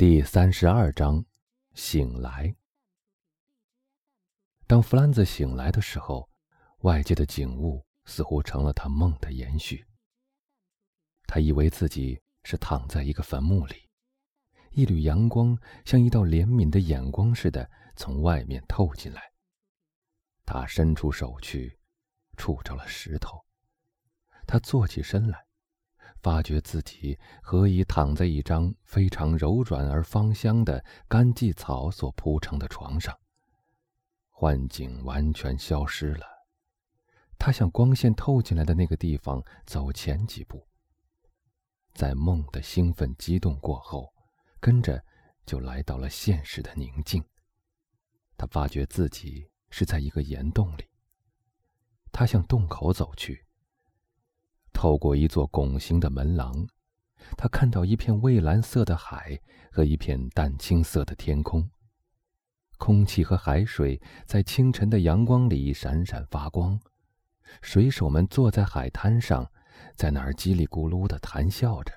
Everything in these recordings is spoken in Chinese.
第三十二章，醒来。当弗兰兹醒来的时候，外界的景物似乎成了他梦的延续。他以为自己是躺在一个坟墓里，一缕阳光像一道怜悯的眼光似的从外面透进来。他伸出手去，触着了石头。他坐起身来。发觉自己何以躺在一张非常柔软而芳香的干蓟草所铺成的床上。幻境完全消失了，他向光线透进来的那个地方走前几步。在梦的兴奋激动过后，跟着就来到了现实的宁静。他发觉自己是在一个岩洞里。他向洞口走去。透过一座拱形的门廊，他看到一片蔚蓝色的海和一片淡青色的天空。空气和海水在清晨的阳光里闪闪发光。水手们坐在海滩上，在那儿叽里咕噜地谈笑着。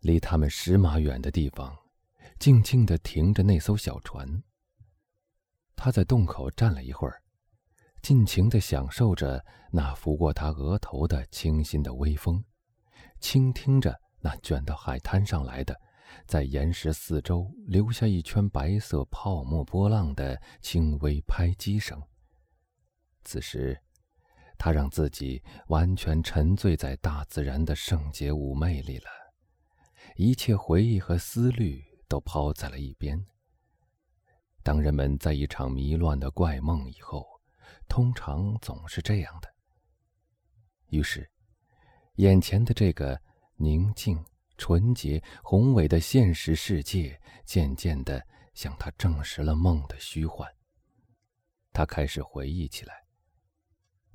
离他们十码远的地方，静静地停着那艘小船。他在洞口站了一会儿。尽情地享受着那拂过他额头的清新的微风，倾听着那卷到海滩上来的，在岩石四周留下一圈白色泡沫波浪的轻微拍击声。此时，他让自己完全沉醉在大自然的圣洁妩媚里了，一切回忆和思虑都抛在了一边。当人们在一场迷乱的怪梦以后，通常总是这样的。于是，眼前的这个宁静、纯洁、宏伟的现实世界，渐渐的向他证实了梦的虚幻。他开始回忆起来。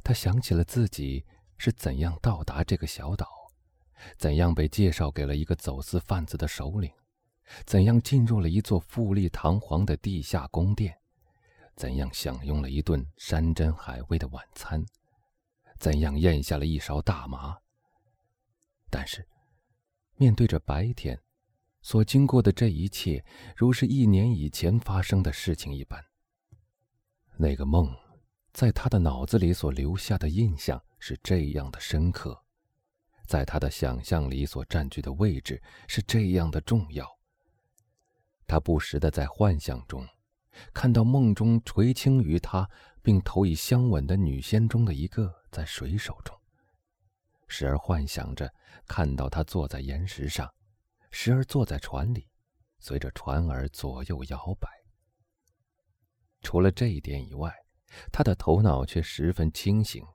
他想起了自己是怎样到达这个小岛，怎样被介绍给了一个走私贩子的首领，怎样进入了一座富丽堂皇的地下宫殿。怎样享用了一顿山珍海味的晚餐？怎样咽下了一勺大麻？但是，面对着白天所经过的这一切，如是一年以前发生的事情一般。那个梦，在他的脑子里所留下的印象是这样的深刻，在他的想象里所占据的位置是这样的重要。他不时的在幻想中。看到梦中垂青于他并投以香吻的女仙中的一个在水手中，时而幻想着看到他坐在岩石上，时而坐在船里，随着船儿左右摇摆。除了这一点以外，他的头脑却十分清醒，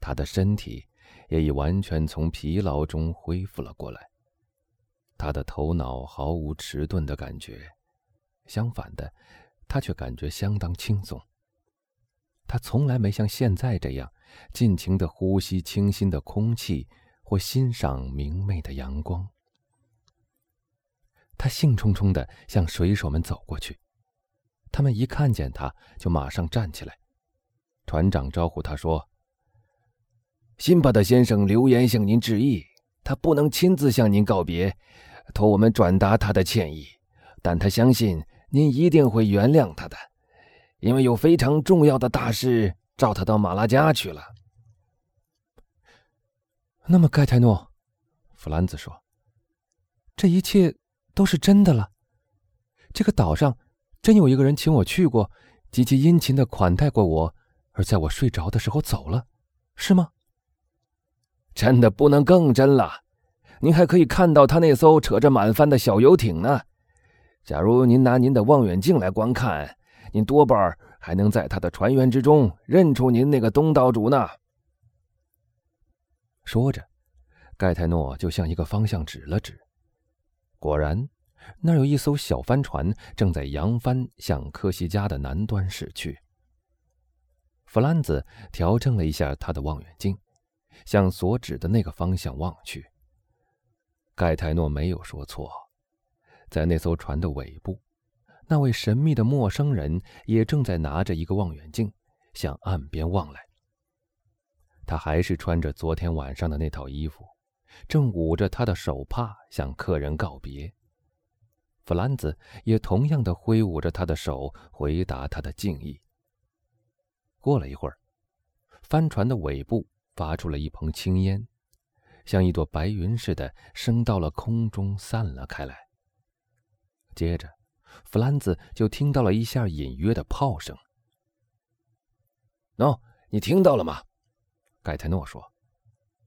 他的身体也已完全从疲劳中恢复了过来。他的头脑毫无迟钝的感觉，相反的。他却感觉相当轻松。他从来没像现在这样尽情的呼吸清新的空气，或欣赏明媚的阳光。他兴冲冲的向水手们走过去，他们一看见他就马上站起来。船长招呼他说：“辛巴德先生留言向您致意，他不能亲自向您告别，托我们转达他的歉意，但他相信。”您一定会原谅他的，因为有非常重要的大事召他到马拉加去了。那么，盖泰诺，弗兰兹说：“这一切都是真的了。这个岛上真有一个人请我去过，极其殷勤的款待过我，而在我睡着的时候走了，是吗？”真的不能更真了。您还可以看到他那艘扯着满帆的小游艇呢。假如您拿您的望远镜来观看，您多半还能在他的船员之中认出您那个东道主呢。说着，盖泰诺就向一个方向指了指。果然，那儿有一艘小帆船正在扬帆向科西嘉的南端驶去。弗兰兹调整了一下他的望远镜，向所指的那个方向望去。盖泰诺没有说错。在那艘船的尾部，那位神秘的陌生人也正在拿着一个望远镜向岸边望来。他还是穿着昨天晚上的那套衣服，正捂着他的手帕向客人告别。弗兰兹也同样的挥舞着他的手，回答他的敬意。过了一会儿，帆船的尾部发出了一蓬青烟，像一朵白云似的升到了空中，散了开来。接着，弗兰兹就听到了一下隐约的炮声。“喏，你听到了吗？”盖泰诺说，“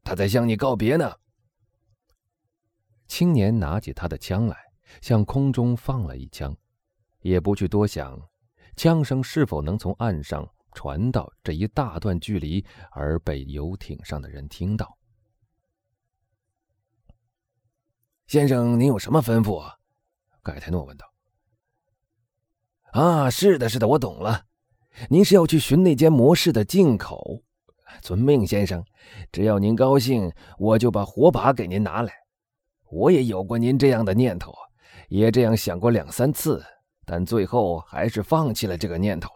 他在向你告别呢。”青年拿起他的枪来。向空中放了一枪，也不去多想，枪声是否能从岸上传到这一大段距离而被游艇上的人听到。先生，您有什么吩咐啊？盖泰诺问道。啊，是的，是的，我懂了。您是要去寻那间模式的进口？遵命，先生。只要您高兴，我就把火把给您拿来。我也有过您这样的念头。也这样想过两三次，但最后还是放弃了这个念头。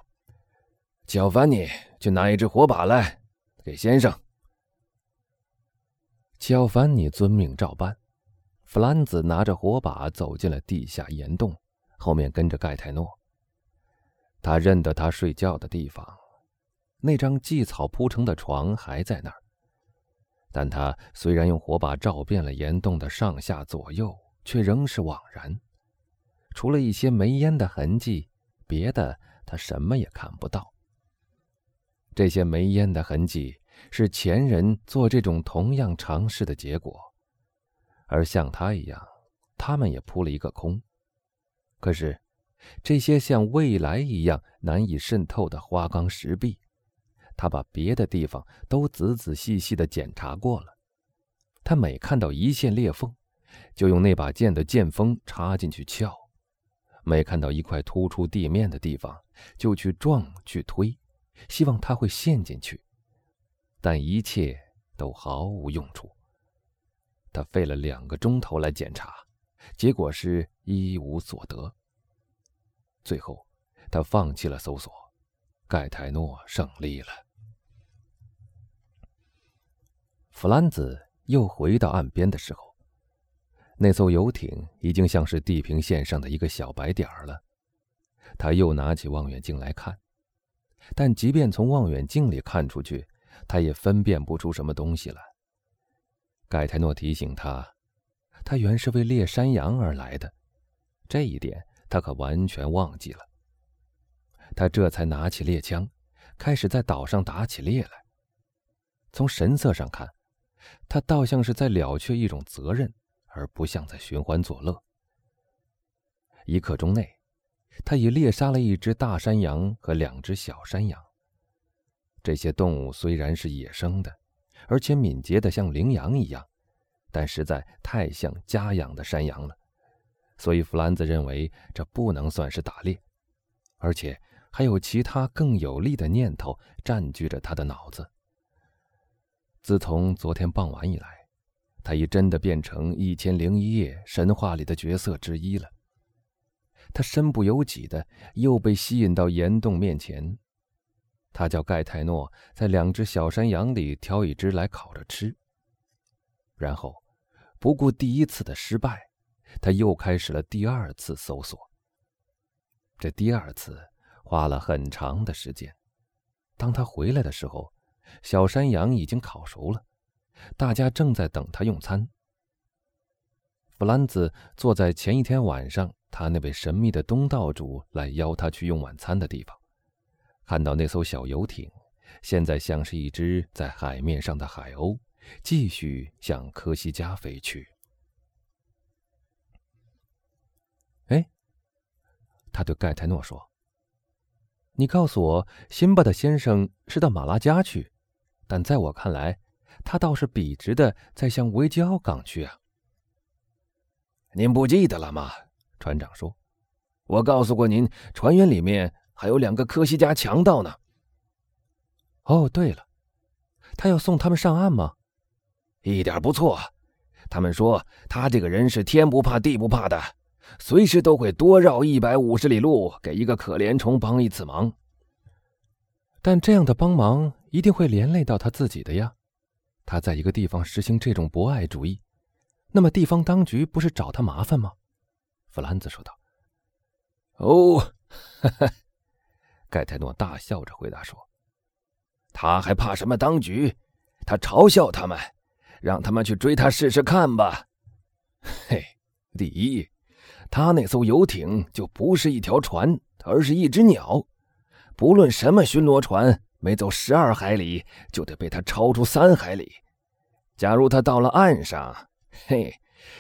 叫凡尼去拿一支火把来，给先生。叫凡尼遵命照办。弗兰兹拿着火把走进了地下岩洞，后面跟着盖泰诺。他认得他睡觉的地方，那张荠草铺成的床还在那儿。但他虽然用火把照遍了岩洞的上下左右。却仍是枉然，除了一些煤烟的痕迹，别的他什么也看不到。这些煤烟的痕迹是前人做这种同样尝试的结果，而像他一样，他们也扑了一个空。可是，这些像未来一样难以渗透的花岗石壁，他把别的地方都仔仔细细的检查过了，他每看到一线裂缝。就用那把剑的剑锋插进去撬，每看到一块突出地面的地方，就去撞去推，希望它会陷进去，但一切都毫无用处。他费了两个钟头来检查，结果是一无所得。最后，他放弃了搜索，盖泰诺胜利了。弗兰兹又回到岸边的时候。那艘游艇已经像是地平线上的一个小白点儿了。他又拿起望远镜来看，但即便从望远镜里看出去，他也分辨不出什么东西来。盖泰诺提醒他，他原是为猎山羊而来的，这一点他可完全忘记了。他这才拿起猎枪，开始在岛上打起猎来。从神色上看，他倒像是在了却一种责任。而不像在寻欢作乐。一刻钟内，他已猎杀了一只大山羊和两只小山羊。这些动物虽然是野生的，而且敏捷的像羚羊一样，但实在太像家养的山羊了，所以弗兰兹认为这不能算是打猎，而且还有其他更有利的念头占据着他的脑子。自从昨天傍晚以来。他已真的变成《一千零一夜》神话里的角色之一了。他身不由己的又被吸引到岩洞面前。他叫盖泰诺在两只小山羊里挑一只来烤着吃。然后，不顾第一次的失败，他又开始了第二次搜索。这第二次花了很长的时间。当他回来的时候，小山羊已经烤熟了。大家正在等他用餐。弗兰兹坐在前一天晚上他那位神秘的东道主来邀他去用晚餐的地方，看到那艘小游艇，现在像是一只在海面上的海鸥，继续向科西嘉飞去。哎，他对盖泰诺说：“你告诉我，辛巴的先生是到马拉加去，但在我看来。”他倒是笔直的在向维吉奥港去啊！您不记得了吗？船长说：“我告诉过您，船员里面还有两个科西嘉强盗呢。”哦，对了，他要送他们上岸吗？一点不错。他们说他这个人是天不怕地不怕的，随时都会多绕一百五十里路给一个可怜虫帮一次忙。但这样的帮忙一定会连累到他自己的呀。他在一个地方实行这种博爱主义，那么地方当局不是找他麻烦吗？弗兰兹说道。“哦，哈哈！”盖泰诺大笑着回答说：“他还怕什么当局？他嘲笑他们，让他们去追他试试看吧。嘿，第一，他那艘游艇就不是一条船，而是一只鸟。不论什么巡逻船，每走十二海里就得被他超出三海里。假如他到了岸上，嘿，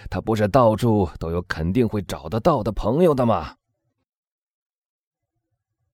他不是到处都有肯定会找得到的朋友的吗？”